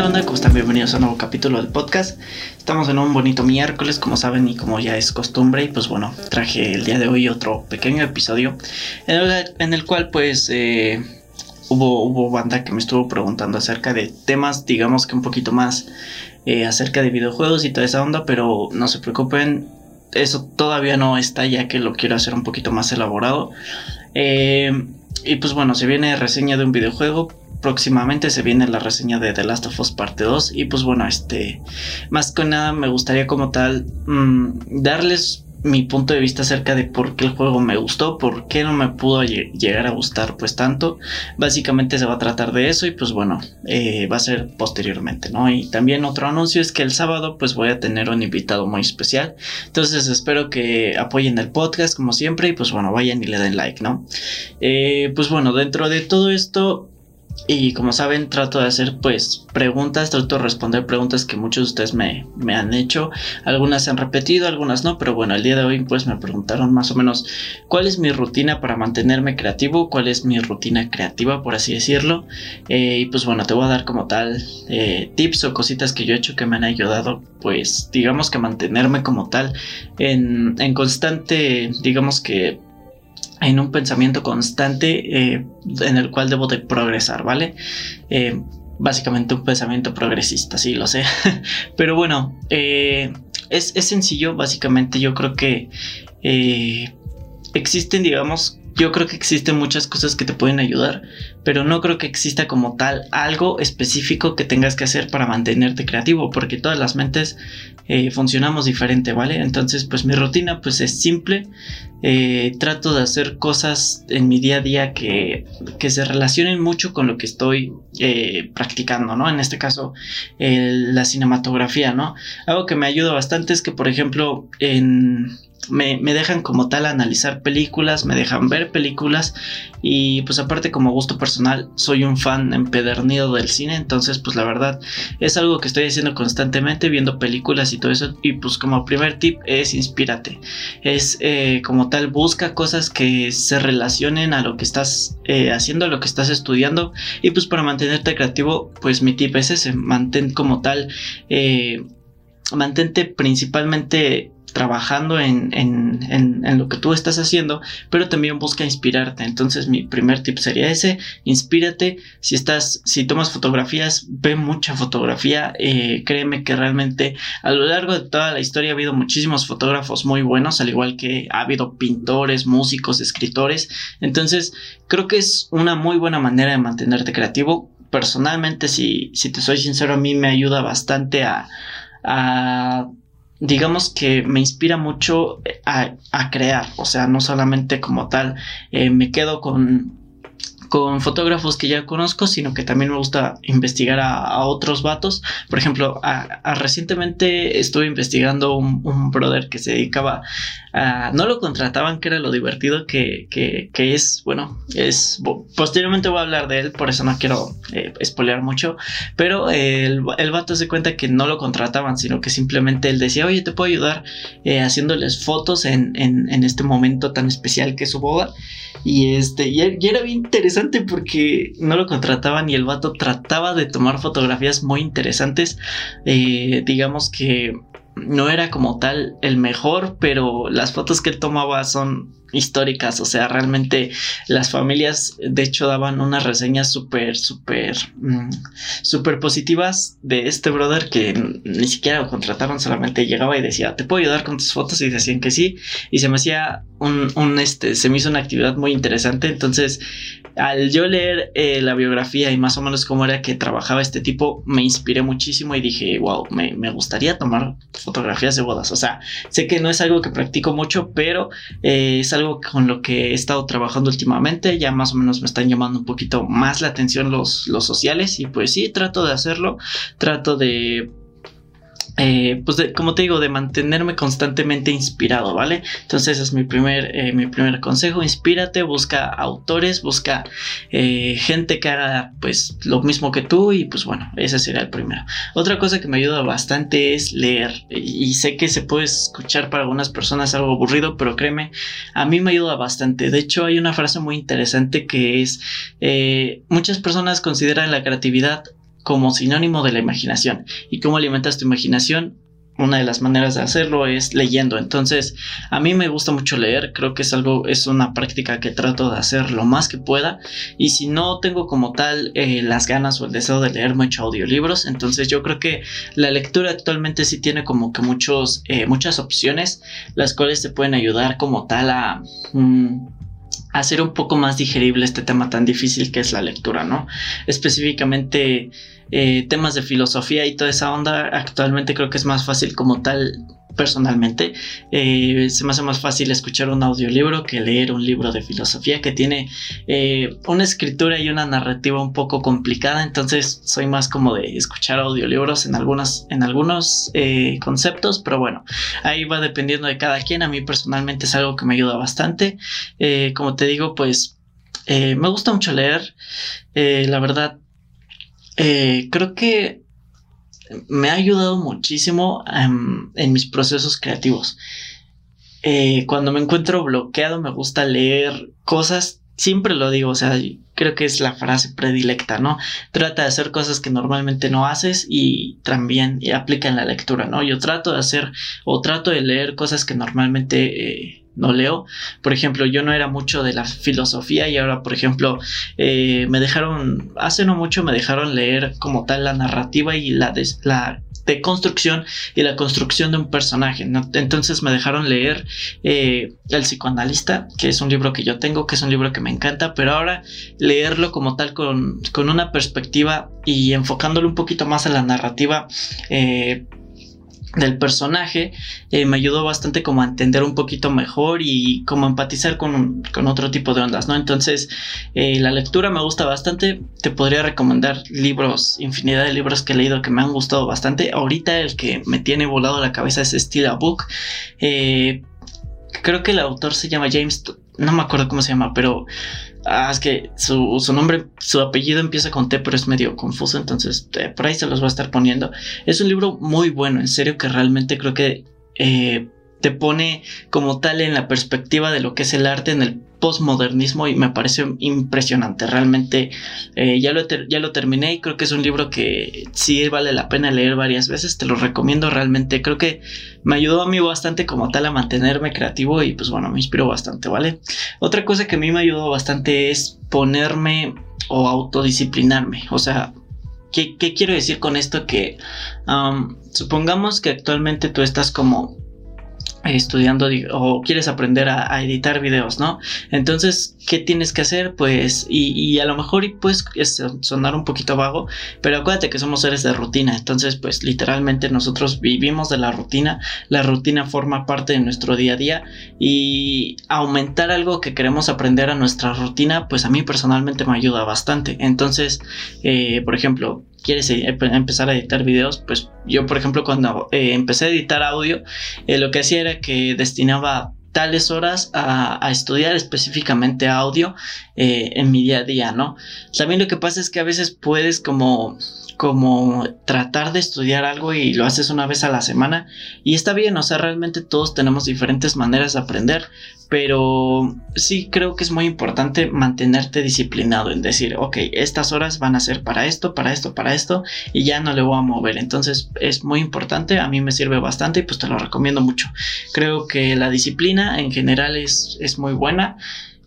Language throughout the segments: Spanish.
onda, onda? ¿Cómo están? Bienvenidos a un nuevo capítulo del podcast. Estamos en un bonito miércoles, como saben y como ya es costumbre. Y pues bueno, traje el día de hoy otro pequeño episodio en el, cual pues eh, hubo, hubo banda que me estuvo preguntando acerca de temas, digamos que un poquito más eh, acerca de videojuegos y toda esa onda. Pero no se preocupen, eso todavía no está ya que lo quiero hacer un poquito más elaborado. Eh, y pues bueno, se viene reseña de un videojuego próximamente se viene la reseña de The Last of Us Parte 2 y pues bueno, este, más que nada me gustaría como tal mm, darles mi punto de vista acerca de por qué el juego me gustó, por qué no me pudo llegar a gustar pues tanto. Básicamente se va a tratar de eso y pues bueno, eh, va a ser posteriormente, ¿no? Y también otro anuncio es que el sábado pues voy a tener un invitado muy especial. Entonces espero que apoyen el podcast como siempre y pues bueno, vayan y le den like, ¿no? Eh, pues bueno, dentro de todo esto y como saben, trato de hacer pues preguntas, trato de responder preguntas que muchos de ustedes me, me, han hecho. Algunas se han repetido, algunas no, pero bueno, el día de hoy pues me preguntaron más o menos cuál es mi rutina para mantenerme creativo, cuál es mi rutina creativa, por así decirlo. Eh, y pues bueno, te voy a dar como tal eh, tips o cositas que yo he hecho que me han ayudado pues digamos que mantenerme como tal en, en constante, digamos que en un pensamiento constante eh, en el cual debo de progresar, ¿vale? Eh, básicamente un pensamiento progresista, sí, lo sé. Pero bueno, eh, es, es, sencillo, básicamente yo creo que existen, digamos, yo creo que existen muchas cosas que te pueden ayudar, pero no creo que exista como tal algo específico que tengas que hacer para mantenerte creativo, porque todas las mentes eh, funcionamos diferente, ¿vale? Entonces, pues mi rutina pues es simple, eh, trato de hacer cosas en mi día a día que, que se relacionen mucho con lo que estoy eh, practicando, ¿no? En este caso, la cinematografía, ¿no? Algo que me ayuda bastante es que, por ejemplo, en me, dejan como tal analizar películas, me dejan ver películas y pues aparte como gusto personal soy un fan empedernido del cine, entonces pues la verdad es algo que estoy haciendo constantemente viendo películas y todo eso y pues como primer tip es inspírate, es eh, como tal busca cosas que se relacionen a lo que estás eh, haciendo, a lo que estás estudiando y pues para mantenerte creativo pues mi tip es ese, mantén como tal eh, mantente principalmente trabajando en, lo que tú estás haciendo, pero también busca inspirarte. Entonces mi primer tip sería ese, inspírate. Si estás, si tomas fotografías, ve mucha fotografía. Eh, créeme que realmente a lo largo de toda la historia ha habido muchísimos fotógrafos muy buenos, al igual que ha habido pintores, músicos, escritores. Entonces creo que es una muy buena manera de mantenerte creativo. Personalmente, si, si te soy sincero, a mí me ayuda bastante a, a digamos que me inspira mucho a, crear, o sea, no solamente como tal, eh, me quedo con, con fotógrafos que ya conozco, sino que también me gusta investigar a, otros vatos. Por ejemplo, recientemente estuve investigando un, brother que se dedicaba no lo contrataban, que era lo divertido que, que, es, bueno, es, posteriormente voy a hablar de él, por eso no quiero eh, mucho, pero el, el, vato se cuenta que no lo contrataban, sino que simplemente él decía, oye, te puedo ayudar eh, haciéndoles fotos en, en, este momento tan especial que es su boda. Y este, y, era bien interesante porque no lo contrataban y el vato trataba de tomar fotografías muy interesantes. Eh, digamos que no era como tal el mejor, pero las fotos que él tomaba son históricas, o sea, realmente las familias de hecho daban unas reseñas súper, súper, mm, súper positivas de este brother que ni siquiera lo contrataron, solamente llegaba y decía, te puedo ayudar con tus fotos y decían que sí, y se me hacía un, un este, se me hizo una actividad muy interesante, entonces al yo leer eh, la biografía y más o menos cómo era que trabajaba este tipo, me inspiré muchísimo y dije, wow, me, gustaría tomar fotografías de bodas. O sea, sé que no es algo que practico mucho, pero eh, es algo con lo que he estado trabajando últimamente. Ya más o menos me están llamando un poquito más la atención los, los sociales y pues sí, trato de hacerlo. Trato de eh, pues como te digo, de mantenerme constantemente inspirado, ¿vale? Entonces ese es mi primer, eh, mi primer consejo, inspírate, busca autores, busca eh, gente que haga pues lo mismo que tú y pues bueno, ese sería el primero. Otra cosa que me ayuda bastante es leer y sé que se puede escuchar para algunas personas algo aburrido, pero créeme, a mí me ayuda bastante. De hecho hay una frase muy interesante que es, muchas personas consideran la creatividad como sinónimo de la imaginación. ¿Y cómo alimentas tu imaginación? una de las maneras de hacerlo es leyendo. Entonces, a mí me gusta mucho leer, creo que es algo, es una práctica que trato de hacer lo más que pueda. Y si no tengo como tal eh, las ganas o el deseo de leer mucho audiolibros, entonces yo creo que la lectura actualmente sí tiene como que muchos, eh, muchas opciones, las cuales te pueden ayudar como tal a... Mm, hacer un poco más digerible este tema tan difícil que es la lectura, ¿no? Específicamente eh, temas de filosofía y toda esa onda, actualmente creo que es más fácil como tal personalmente. Eh, se me hace más fácil escuchar un audiolibro que leer un libro de filosofía que tiene eh, una escritura y una narrativa un poco complicada. Entonces soy más como de escuchar audiolibros en, algunas, en algunos conceptos. Pero bueno, ahí va dependiendo de cada quien. A mí personalmente es algo que me ayuda bastante. como te digo, pues me gusta mucho leer. la verdad, eh, creo que me ha ayudado muchísimo em, en mis procesos creativos. Eh, cuando me encuentro bloqueado me gusta leer cosas, siempre lo digo, o sea, creo que es la frase predilecta, ¿no? Trata de hacer cosas que normalmente no haces y también aplica en la lectura, ¿no? Yo trato de hacer o trato de leer cosas que normalmente... Eh, no leo. Por ejemplo, yo no era mucho de la filosofía y ahora, por ejemplo, eh, me dejaron, hace no mucho me dejaron leer como tal la narrativa y la, de, la deconstrucción y la construcción de un personaje. Entonces me dejaron leer eh, El psicoanalista, que es un libro que yo tengo, que es un libro que me encanta, pero ahora leerlo como tal con, con una perspectiva y enfocándolo un poquito más a la narrativa. Eh, del personaje eh, me ayudó bastante como a entender un poquito mejor y como empatizar con, con otro tipo de ondas, ¿no? Entonces eh, la lectura me gusta bastante, te podría recomendar libros, infinidad de libros que he leído que me han gustado bastante, ahorita el que me tiene volado la cabeza es Still a Book, eh, creo que el autor se llama James, no me acuerdo cómo se llama, pero Ah, es que su, nombre, su apellido empieza con T, pero es medio confuso, entonces eh, por ahí se los voy a estar poniendo. Es un libro muy bueno, en serio que realmente creo que eh, te pone como tal en la perspectiva de lo que es el arte en el postmodernismo y me parece impresionante. Realmente eh, ya, lo ya lo terminé y creo que es un libro que sí vale la pena leer varias veces. Te lo recomiendo realmente. Creo que me ayudó a mí bastante como tal a mantenerme creativo y pues bueno, me inspiró bastante, ¿vale? Otra cosa que a mí me ayudó bastante es ponerme o autodisciplinarme. O sea, ¿qué, quiero decir con esto? Que supongamos que actualmente tú estás como estudiando o quieres aprender a, editar videos, ¿no? Entonces, ¿qué tienes que hacer? Pues, y, a lo mejor puedes sonar un poquito vago, pero acuérdate que somos seres de rutina, entonces, pues literalmente nosotros vivimos de la rutina, la rutina forma parte de nuestro día a día y aumentar algo que queremos aprender a nuestra rutina, pues a mí personalmente me ayuda bastante. Entonces, eh, por ejemplo, quieres eh, empezar a editar videos, pues yo por ejemplo cuando eh, empecé a editar audio, eh, lo que hacía era que destinaba tales horas a, estudiar específicamente audio en mi día a día, ¿no? También lo que pasa es que a veces puedes como como tratar de estudiar algo y lo haces una vez a la semana y está bien, o sea, realmente todos tenemos diferentes maneras de aprender, pero sí creo que es muy importante mantenerte disciplinado en decir, ok, estas horas van a ser para esto, para esto, para esto y ya no le voy a mover, entonces es muy importante, a mí me sirve bastante y pues te lo recomiendo mucho. Creo que la disciplina en general es, es muy buena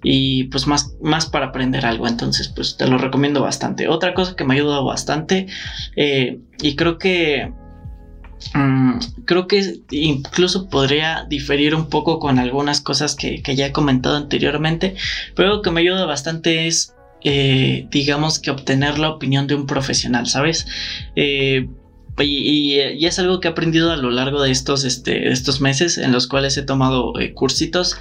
y pues más, más para aprender algo. Entonces, pues te lo recomiendo bastante. Otra cosa que me ha ayudado bastante eh, y creo que mm, creo que incluso podría diferir un poco con algunas cosas que, ya he comentado anteriormente, pero lo que me ayuda bastante es, eh, digamos que obtener la opinión de un profesional, ¿sabes? Eh, y, es algo que he aprendido a lo largo de estos, este, estos meses en los cuales he tomado eh, cursitos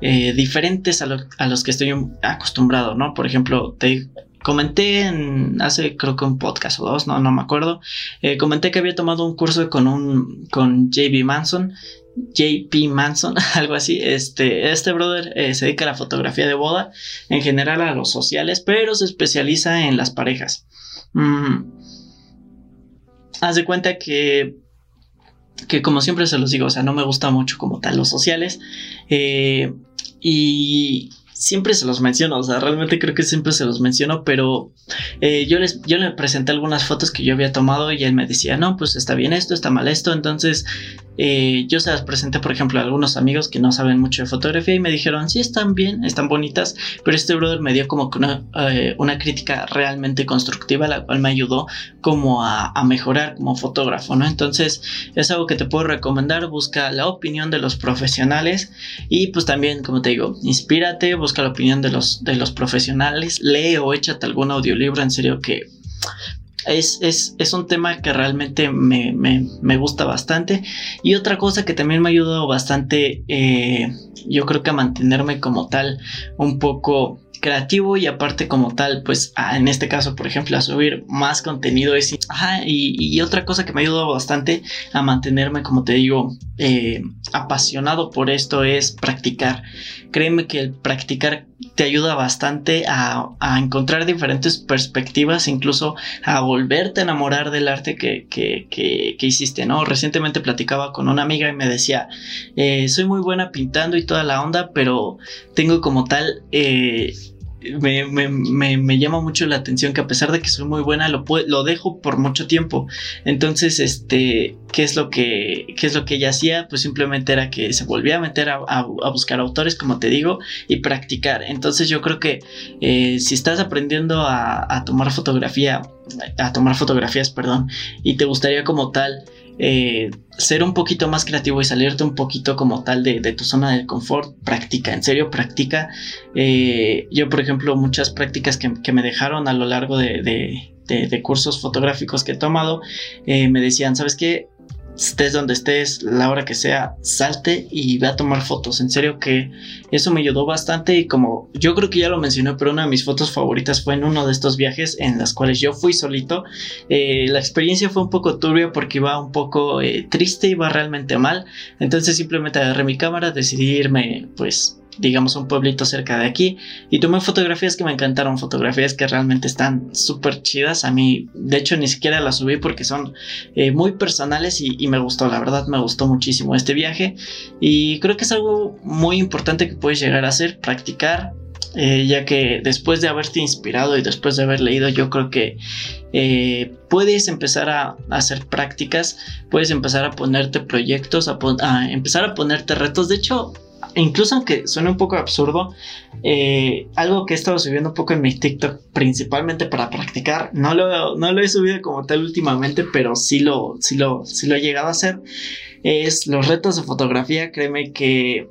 eh, diferentes a, los que estoy acostumbrado, ¿no? Por ejemplo, te comenté en, hace creo que un podcast o dos, no, no me acuerdo, eh, comenté que había tomado un curso con un con JB Manson, JP Manson, algo así. Este, este brother se dedica a la fotografía de boda, en general a los sociales, pero se especializa en las parejas. Mm, haz de cuenta que, que como siempre se los digo, o sea, no me gusta mucho como tal los sociales. Eh, y siempre se los menciono, o sea, realmente creo que siempre se los menciono, pero eh, yo, les, yo le presenté algunas fotos que yo había tomado y él me decía, no, pues está bien esto, está mal esto, entonces yo se las presenté, por ejemplo, a algunos amigos que no saben mucho de fotografía y me dijeron, sí, están bien, están bonitas, pero este brother me dio como una, eh, una crítica realmente constructiva, la cual me ayudó como a, a, mejorar como fotógrafo, ¿no? Entonces es algo que te puedo recomendar, busca la opinión de los profesionales y pues también, como te digo, inspírate, busca la opinión de los, de los profesionales, lee o échate algún audiolibro, en serio que es, es, es, un tema que realmente me, me, me, gusta bastante. Y otra cosa que también me ha ayudado bastante, eh, yo creo que a mantenerme como tal un poco creativo y aparte como tal, pues en este caso, por ejemplo, a subir más contenido es... Ajá, y, otra cosa que me ha ayudado bastante a mantenerme, como te digo, eh, apasionado por esto es practicar. Créeme que el practicar te ayuda bastante a, encontrar diferentes perspectivas, incluso a volverte a enamorar del arte que, que, que, hiciste, ¿no? Recientemente platicaba con una amiga y me decía, eh, soy muy buena pintando y toda la onda, pero tengo como tal... Eh, me, me, me, llama mucho la atención que a pesar de que soy muy buena, lo, lo dejo por mucho tiempo. Entonces, este, ¿qué es lo que, qué es lo que ella hacía? Pues simplemente era que se volvía a meter a, a, buscar autores, como te digo, y practicar. Entonces yo creo que eh, si estás aprendiendo a, a tomar fotografía, a tomar fotografías, perdón, y te gustaría como tal eh, ser un poquito más creativo y salirte un poquito como tal de, tu zona de confort, practica, en serio, practica. Eh, yo, por ejemplo, muchas prácticas que, me dejaron a lo largo de, cursos fotográficos que he tomado, eh, me decían, ¿sabes qué? Estés donde estés, la hora que sea, salte y ve a tomar fotos. En serio que eso me ayudó bastante y como yo creo que ya lo mencioné, pero una de mis fotos favoritas fue en uno de estos viajes en las cuales yo fui solito. Eh, la experiencia fue un poco turbia porque iba un poco eh, triste, iba realmente mal. Entonces simplemente agarré mi cámara, decidí irme pues digamos, un pueblito cerca de aquí. Y tomé fotografías que me encantaron, fotografías que realmente están súper chidas. A mí, de hecho, ni siquiera las subí porque son eh, muy personales y, me gustó, la verdad, me gustó muchísimo este viaje. Y creo que es algo muy importante que puedes llegar a hacer, practicar. Eh, ya que después de haberte inspirado y después de haber leído, yo creo que eh, puedes empezar a, hacer prácticas, puedes empezar a ponerte proyectos, a, a empezar a ponerte retos. De hecho, incluso aunque suene un poco absurdo, eh, algo que he estado subiendo un poco en mi TikTok, principalmente para practicar, no lo, no lo he subido como tal últimamente, pero sí lo, sí lo, sí lo he llegado a hacer, es los retos de fotografía. Créeme que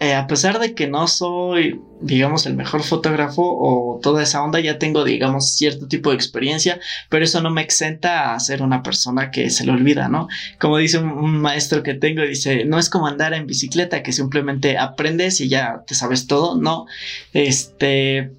eh, a pesar de que no soy, digamos, el mejor fotógrafo o toda esa onda, ya tengo, digamos, cierto tipo de experiencia, pero eso no me exenta a ser una persona que se le olvida, ¿no? Como dice un, maestro que tengo, dice, no es como andar en bicicleta, que simplemente aprendes y ya te sabes todo, no, este,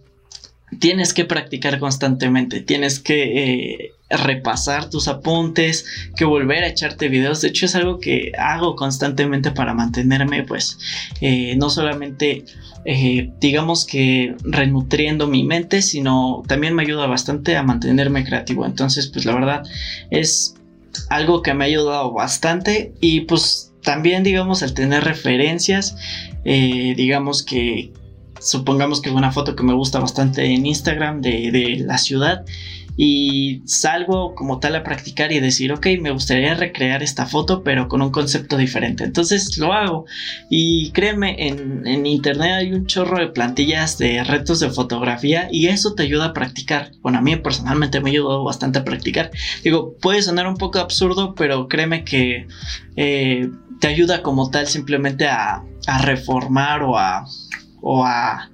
tienes que practicar constantemente, tienes que eh, repasar tus apuntes, que volver a echarte videos. De hecho es algo que hago constantemente para mantenerme pues eh, no solamente eh, digamos que renutriendo mi mente, sino también me ayuda bastante a mantenerme creativo. Entonces pues la verdad es algo que me ha ayudado bastante y pues también digamos el tener referencias, digamos que supongamos que una foto que me gusta bastante en Instagram de, la ciudad y salgo como tal a practicar y decir, ok, me gustaría recrear esta foto, pero con un concepto diferente. Entonces lo hago. Y créeme, en, en, internet hay un chorro de plantillas de retos de fotografía y eso te ayuda a practicar. Bueno, a mí personalmente me ayudado bastante a practicar. Digo, puede sonar un poco absurdo, pero créeme que eh, te ayuda como tal simplemente a, a reformar o a o a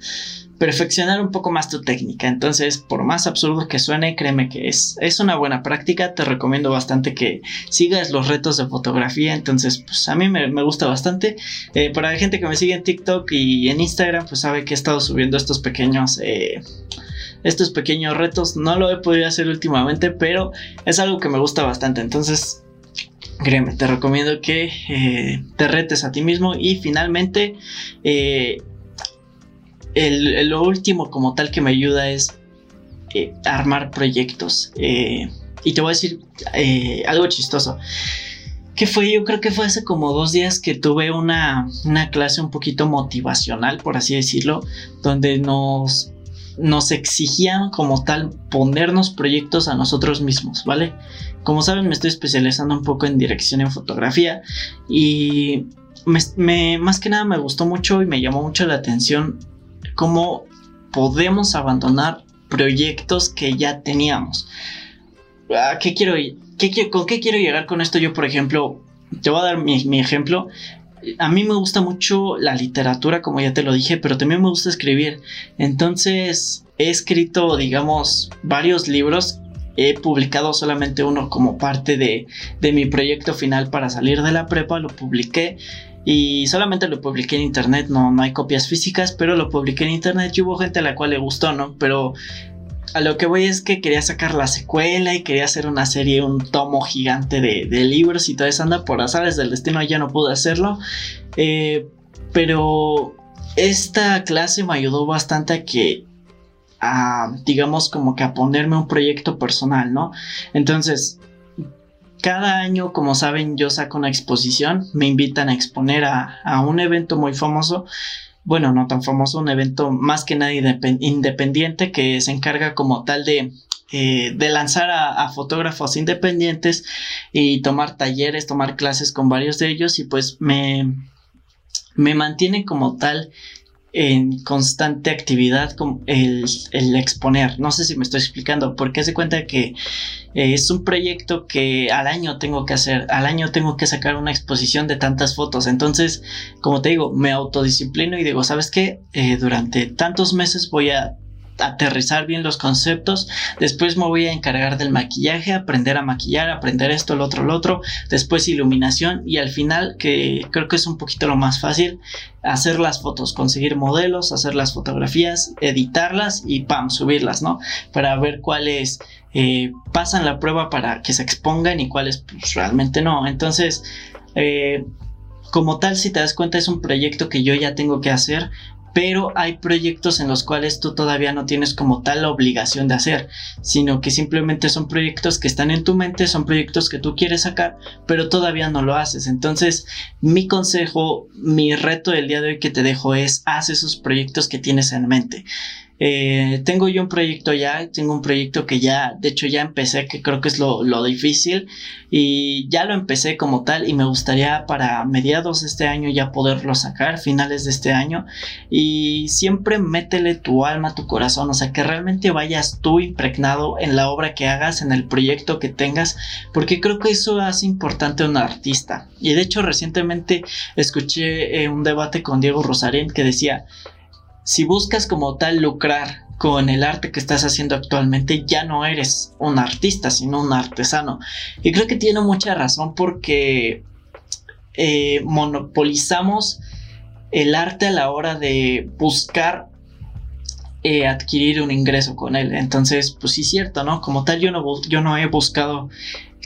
perfeccionar un poco más tu técnica. Entonces, por más absurdo que suene, créeme que es, es una buena práctica. Te recomiendo bastante que sigas los retos de fotografía. Entonces, pues a mí me, gusta bastante. Eh, para la gente que me sigue en TikTok y en Instagram, pues sabe que he estado subiendo estos pequeños... Eh, estos pequeños retos no lo he podido hacer últimamente, pero es algo que me gusta bastante. Entonces, créeme, te recomiendo que eh, te retes a ti mismo y finalmente lo último como tal que me ayuda es eh, armar proyectos. Eh, y te voy a decir eh, algo chistoso. ¿Qué fue? Yo creo que fue hace como dos días que tuve una, una clase un poquito motivacional, por así decirlo, donde nos, nos exigían como tal ponernos proyectos a nosotros mismos, ¿vale? Como saben, me estoy especializando un poco en dirección en fotografía y más que nada me gustó mucho y me llamó mucho la atención cómo podemos abandonar proyectos que ya teníamos. ¿A qué quiero ir? ¿Con qué quiero llegar con esto? Yo, por ejemplo, te voy a dar mi, mi ejemplo. A mí me gusta mucho la literatura, como ya te lo dije, pero también me gusta escribir. Entonces, he escrito, digamos, varios libros he publicado solamente uno como parte de, de, mi proyecto final para salir de la prepa, lo publiqué y solamente lo publiqué en internet, no, no hay copias físicas, pero lo publiqué en internet y hubo gente a la cual le gustó, ¿no? Pero a lo que voy es que quería sacar la secuela y quería hacer una serie, un tomo gigante de, de libros y todo eso anda por azares del destino, ya no pude hacerlo. Eh, pero esta clase me ayudó bastante a que a, digamos, como que a ponerme un proyecto personal, ¿no? Entonces, cada año, como saben, yo saco una exposición, me invitan a exponer a, un evento muy famoso, bueno, no tan famoso, un evento más que nada independiente que se encarga como tal de, eh, de lanzar a, fotógrafos independientes y tomar talleres, tomar clases con varios de ellos y pues me, me mantiene como tal en constante actividad el, exponer. No sé si me estoy explicando, porque se cuenta que eh, es un proyecto que al año tengo que hacer, al año tengo que sacar una exposición de tantas fotos. Entonces, como te digo, me autodisciplino y digo, ¿sabes qué? Eh, durante tantos meses voy a aterrizar bien los conceptos. Después me voy a encargar del maquillaje, aprender a maquillar, aprender esto, lo otro, lo otro. Después iluminación y al final, que creo que es un poquito lo más fácil, hacer las fotos, conseguir modelos, hacer las fotografías, editarlas y pam, subirlas, ¿no? Para ver cuáles eh, pasan la prueba para que se expongan y cuáles pues, realmente no. Entonces, eh, como tal, si te das cuenta, es un proyecto que yo ya tengo que hacer pero hay proyectos en los cuales tú todavía no tienes como tal la obligación de hacer, sino que simplemente son proyectos que están en tu mente, son proyectos que tú quieres sacar, pero todavía no lo haces. Entonces, mi consejo, mi reto del día de hoy que te dejo es haz esos proyectos que tienes en mente. Eh, tengo yo un proyecto ya, tengo un proyecto que ya, de hecho ya empecé, que creo que es lo, difícil, y ya lo empecé como tal y me gustaría para mediados de este año ya poderlo sacar, finales de este año, y siempre métele tu alma, tu corazón, o sea, que realmente vayas tú impregnado en la obra que hagas, en el proyecto que tengas, porque creo que eso hace importante a un artista. Y de hecho recientemente escuché eh, un debate con Diego Rosarín que decía, si buscas como tal lucrar con el arte que estás haciendo actualmente, ya no eres un artista, sino un artesano. Y creo que tiene mucha razón porque eh, monopolizamos el arte a la hora de buscar eh, adquirir un ingreso con él. Entonces, pues sí es cierto, ¿no? Como tal, yo no, yo no he buscado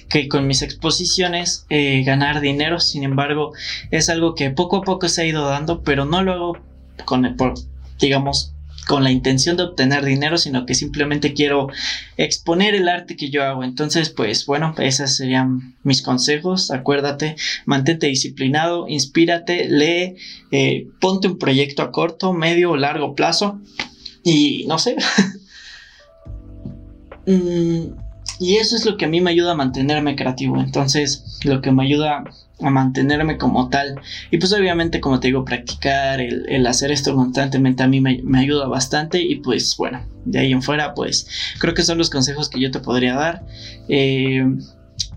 que con mis exposiciones eh, ganar dinero, sin embargo, es algo que poco a poco se ha ido dando, pero no lo hago con el, digamos, con la intención de obtener dinero, sino que simplemente quiero exponer el arte que yo hago. Entonces, pues bueno, esos serían mis consejos. Acuérdate, mantente disciplinado, inspírate, lee, eh, ponte un proyecto a corto, medio o largo plazo y no sé. Mm, y eso es lo que a mí me ayuda a mantenerme creativo. Entonces, lo que me ayuda a mantenerme como tal. Y pues obviamente, como te digo, practicar, el, hacer esto constantemente a mí me, ayuda bastante. Y pues bueno, de ahí en fuera, pues creo que son los consejos que yo te podría dar. Eh,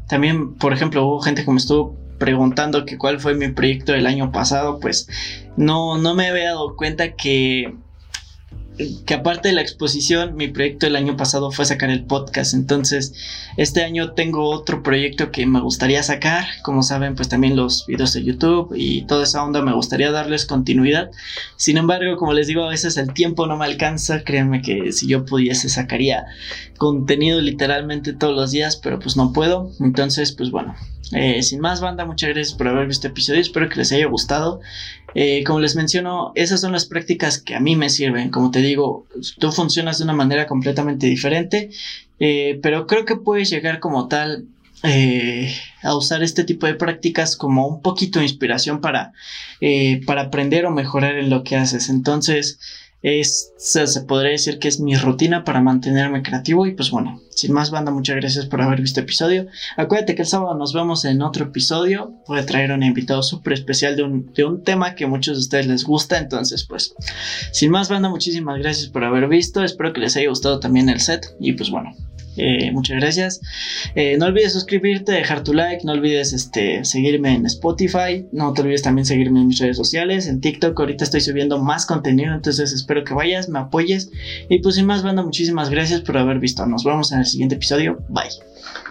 también, por ejemplo, hubo gente que me estuvo preguntando que cuál fue mi proyecto del año pasado, pues no, no me había dado cuenta que que aparte de la exposición, mi proyecto el año pasado fue sacar el podcast. Entonces, este año tengo otro proyecto que me gustaría sacar. Como saben, pues también los videos de YouTube y toda esa onda me gustaría darles continuidad. Sin embargo, como les digo, a veces el tiempo no me alcanza. Créanme que si yo pudiese sacaría contenido literalmente todos los días, pero pues no puedo. Entonces, pues bueno, eh, sin más banda, muchas gracias por haber visto este episodio, espero que les haya gustado. Eh, como les menciono, esas son las prácticas que a mí me sirven. Como te digo, tú funcionas de una manera completamente diferente, eh, pero creo que puedes llegar como tal eh, a usar este tipo de prácticas como un poquito de inspiración para, para aprender o mejorar en lo que haces. Entonces, es, se, podría decir que es mi rutina para mantenerme creativo y pues bueno, sin más banda, muchas gracias por haber visto el episodio. Acuérdate que el sábado nos vemos en otro episodio. Voy a traer un invitado súper especial de un, de un tema que a muchos de ustedes les gusta. Entonces pues, sin más banda, muchísimas gracias por haber visto. Espero que les haya gustado también el set y pues bueno, eh, muchas gracias. Eh, no olvides suscribirte, dejar tu like, no olvides este, seguirme en Spotify, no te olvides también seguirme en mis redes sociales, en TikTok, ahorita estoy subiendo más contenido, entonces espero que vayas, me apoyes y pues sin más, banda, muchísimas gracias por haber visto. Nos vemos en el siguiente episodio. Bye.